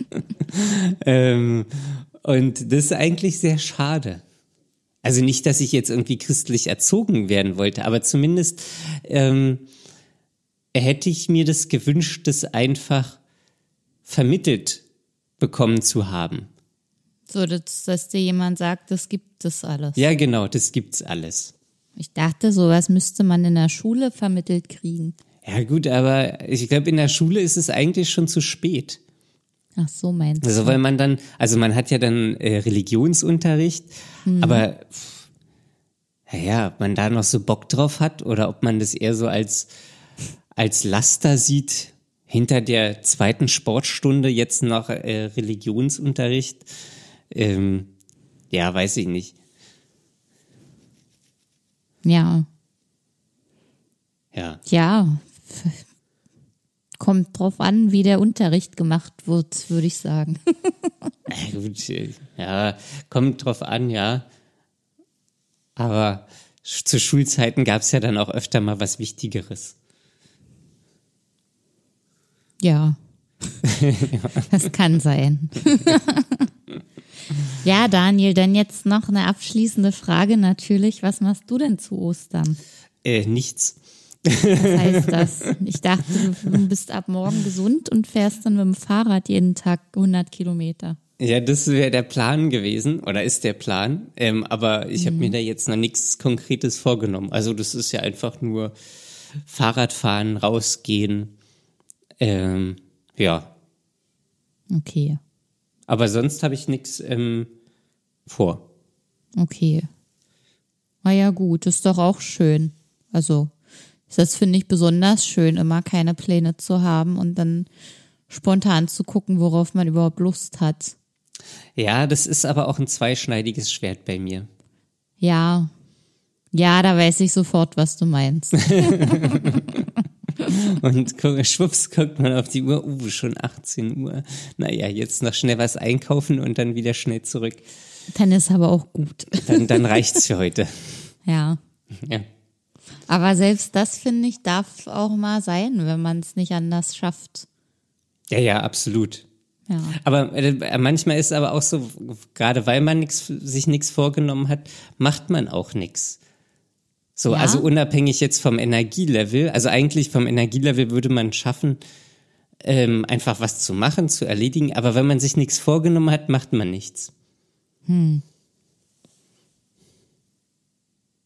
ähm, und das ist eigentlich sehr schade. Also nicht, dass ich jetzt irgendwie christlich erzogen werden wollte, aber zumindest ähm, hätte ich mir das gewünscht, das einfach vermittelt bekommen zu haben. So, dass, dass dir jemand sagt, das gibt es alles. Ja, genau, das gibt's alles. Ich dachte, sowas müsste man in der Schule vermittelt kriegen. Ja gut, aber ich glaube, in der Schule ist es eigentlich schon zu spät. Ach so, meinst du? Also weil man dann, also man hat ja dann äh, Religionsunterricht, aber pff, naja, ob man da noch so Bock drauf hat oder ob man das eher so als, als Laster sieht, hinter der zweiten Sportstunde jetzt noch äh, Religionsunterricht, ähm, ja, weiß ich nicht. Ja, Ja, ja. Kommt drauf an, wie der Unterricht gemacht wird, würde ich sagen. Ja, gut, ja, kommt drauf an, ja. Aber zu Schulzeiten gab es ja dann auch öfter mal was Wichtigeres. Ja. Das kann sein. Ja, Daniel, dann jetzt noch eine abschließende Frage natürlich. Was machst du denn zu Ostern? Äh, nichts. Was heißt das? Ich dachte, du bist ab morgen gesund und fährst dann mit dem Fahrrad jeden Tag 100 Kilometer. Ja, das wäre der Plan gewesen oder ist der Plan. Ähm, aber ich habe mir da jetzt noch nichts Konkretes vorgenommen. Also das ist ja einfach nur Fahrradfahren, rausgehen. Ähm, ja, Okay. Aber sonst habe ich nichts ähm, vor. Okay. Na ja, gut, ist doch auch schön. Also, das finde ich besonders schön, immer keine Pläne zu haben und dann spontan zu gucken, worauf man überhaupt Lust hat. Ja, das ist aber auch ein zweischneidiges Schwert bei mir. Ja. Ja, da weiß ich sofort, was du meinst. Und guck, schwupps guckt man auf die Uhr, uh, schon 18 Uhr. Naja, jetzt noch schnell was einkaufen und dann wieder schnell zurück. Dann ist aber auch gut. Dann, dann reicht's für heute. Ja. Ja. Aber selbst das, finde ich, darf auch mal sein, wenn man es nicht anders schafft. Ja, ja, absolut. Ja. Aber äh, manchmal ist aber auch so, gerade weil man nix, sich nichts vorgenommen hat, macht man auch nichts. So, Ja? also unabhängig jetzt vom Energielevel, also eigentlich vom Energielevel würde man schaffen, ähm, einfach was zu machen, zu erledigen, aber wenn man sich nichts vorgenommen hat, macht man nichts.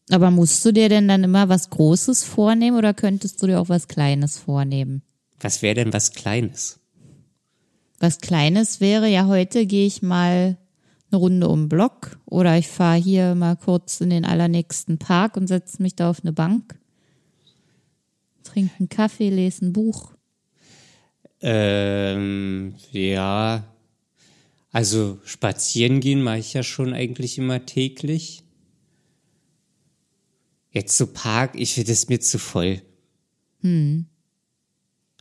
Aber musst du dir denn dann immer was Großes vornehmen oder könntest du dir auch was Kleines vornehmen? Was wäre denn was Kleines? Was Kleines wäre, ja, heute gehe ich mal eine Runde um den Block oder ich fahre hier mal kurz in den allernächsten Park und setze mich da auf eine Bank, trinke einen Kaffee, lese ein Buch. Ähm, ja, also spazieren gehen mache ich ja schon eigentlich immer täglich. Jetzt so Park, ich finde es mir zu voll.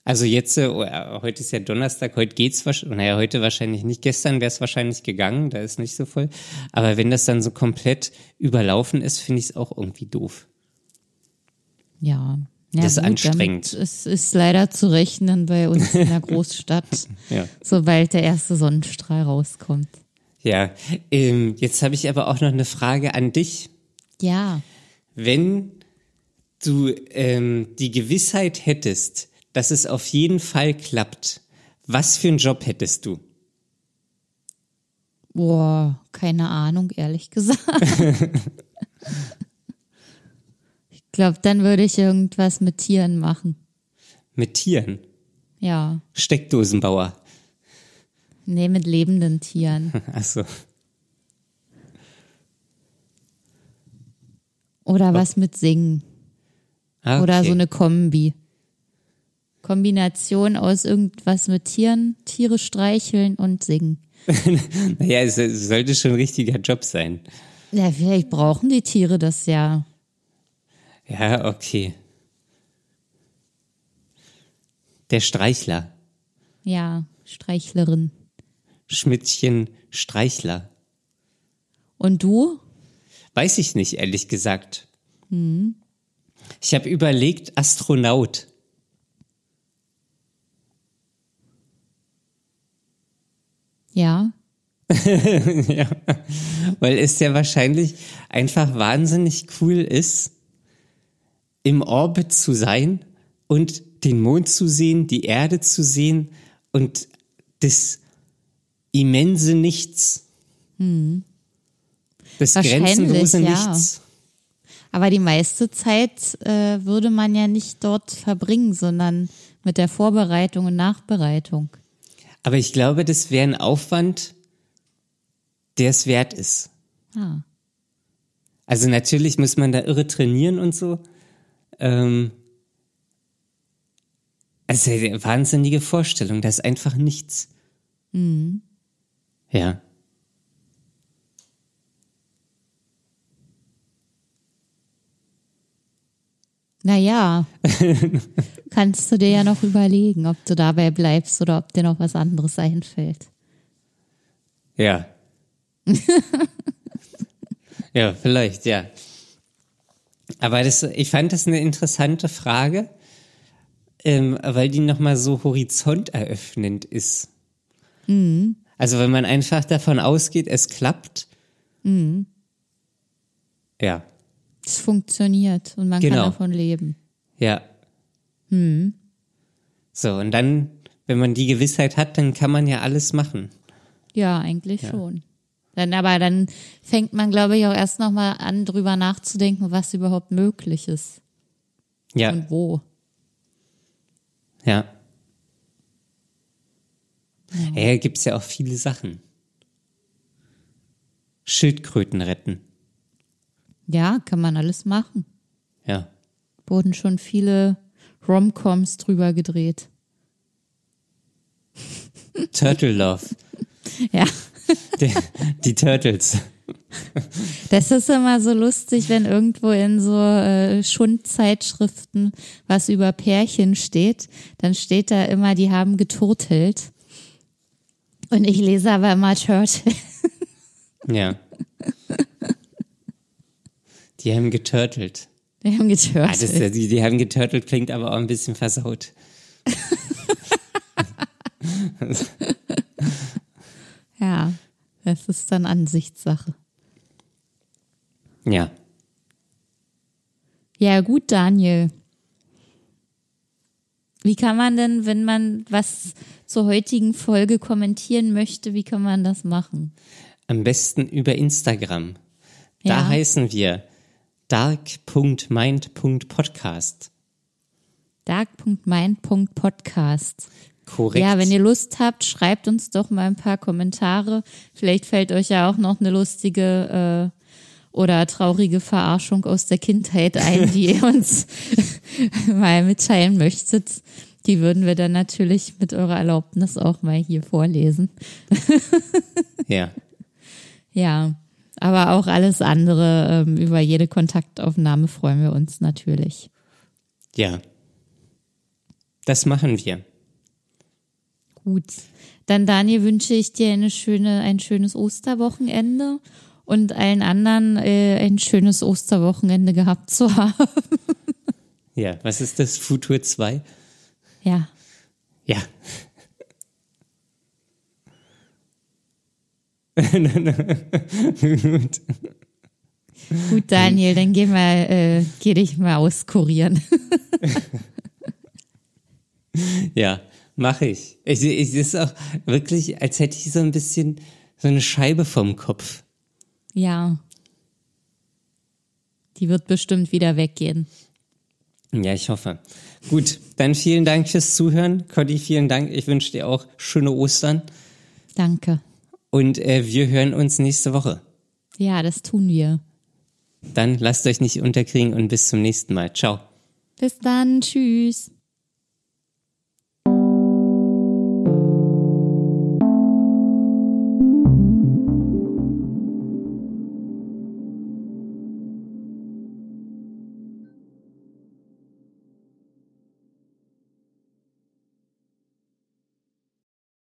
Also jetzt, äh, heute ist ja Donnerstag, heute geht's wahrscheinlich, naja, heute wahrscheinlich nicht, gestern wäre es wahrscheinlich gegangen, da ist nicht so voll. Aber wenn das dann so komplett überlaufen ist, finde ich es auch irgendwie doof. Ja. ja Das ist gut, anstrengend. Es ist leider zu rechnen bei uns in der Großstadt, Ja. sobald der erste Sonnenstrahl rauskommt. Ja, ähm, jetzt habe ich aber auch noch eine Frage an dich. Ja. Wenn du ähm, die Gewissheit hättest, dass es auf jeden Fall klappt, was für einen Job hättest du? Boah, keine Ahnung, ehrlich gesagt. ich glaube, dann würde ich irgendwas mit Tieren machen. Mit Tieren? Ja. Steckdosenbauer? Nee, mit lebenden Tieren. Achso. Oder was mit Singen. Ah, Oder okay. so eine Kombi. Kombination aus irgendwas mit Tieren, Tiere streicheln und singen. Naja, es, sollte schon ein richtiger Job sein. Ja, vielleicht brauchen die Tiere das ja. Ja, okay. Der Streichler. Ja, Streichlerin. Schmidtchen Streichler. Und du? Weiß ich nicht, ehrlich gesagt. Ich habe überlegt, Astronaut. Ja. ja. Weil es ja wahrscheinlich einfach wahnsinnig cool ist, im Orbit zu sein und den Mond zu sehen, die Erde zu sehen und das immense Nichts. Das Wahrscheinlich, grenzenlose ja. Nichts. Aber die meiste Zeit äh, würde man ja nicht dort verbringen, sondern mit der Vorbereitung und Nachbereitung. Aber ich glaube, das wäre ein Aufwand, der es wert ist. Ah. Also natürlich muss man da irre trainieren und so. Ähm, also eine wahnsinnige Vorstellung, das ist einfach nichts. Ja. Naja, kannst du dir ja noch überlegen, ob du dabei bleibst oder ob dir noch was anderes einfällt. Ja. ja, vielleicht, ja. Aber das, ich fand das eine interessante Frage, ähm, weil die nochmal so horizonteröffnend ist. Also wenn man einfach davon ausgeht, es klappt. Ja, Es funktioniert und man Genau. kann davon leben. ja. So, und dann, wenn man die Gewissheit hat, dann kann man ja alles machen. Ja, eigentlich schon. Dann, aber dann fängt man, glaube ich, auch erst nochmal an, drüber nachzudenken, was überhaupt möglich ist Ja, und wo. ja. Ja, gibt's ja auch viele Sachen. Schildkröten retten. Ja, kann man alles machen. Ja. Wurden schon viele Romcoms drüber gedreht. Turtle Love. Ja. Die, die Turtles. Das ist immer so lustig, wenn irgendwo in so äh, Schundzeitschriften was über Pärchen steht, dann steht da immer, die haben geturtelt. Und ich lese aber immer Turtle. Ja. Die haben geturtelt. Die haben Ah, das, ist ja- die, die haben geturtelt klingt aber auch ein bisschen versaut. Ja, das ist dann Ansichtssache. Ja. Ja, gut, Daniel. Wie kann man denn, wenn man was zur heutigen Folge kommentieren möchte, wie kann man das machen? Am besten über Instagram. Da Ja. heißen wir dark.mind.podcast. dark.mind.podcast. Korrekt. Ja, wenn ihr Lust habt, schreibt uns doch mal ein paar Kommentare. Vielleicht fällt euch ja auch noch eine lustige äh, oder traurige Verarschung aus der Kindheit ein, die ihr uns mal mitteilen möchtet. Die würden wir dann natürlich mit eurer Erlaubnis auch mal hier vorlesen. ja. Ja, aber auch alles andere, ähm, über jede Kontaktaufnahme freuen wir uns natürlich. Ja. Das machen wir. Gut. Dann, Daniel, wünsche ich dir eine schöne, ein schönes Osterwochenende und allen anderen äh, ein schönes Osterwochenende gehabt zu haben. Ja. Was ist das? Futur 2? Ja. Ja. Gut. Gut, Daniel, dann geh mal, äh, geh dich mal auskurieren. Ja, mache ich. Es ist auch wirklich, als hätte ich so ein bisschen so eine Scheibe vom Kopf. ja. Die wird bestimmt wieder weggehen. Ja, ich hoffe. Gut, dann vielen Dank fürs Zuhören. Conny, vielen Dank. Ich wünsche dir auch schöne Ostern. Danke. Und äh, wir hören uns nächste Woche. Ja, das tun wir. Dann lasst euch nicht unterkriegen und bis zum nächsten Mal. Ciao. Bis dann. Tschüss.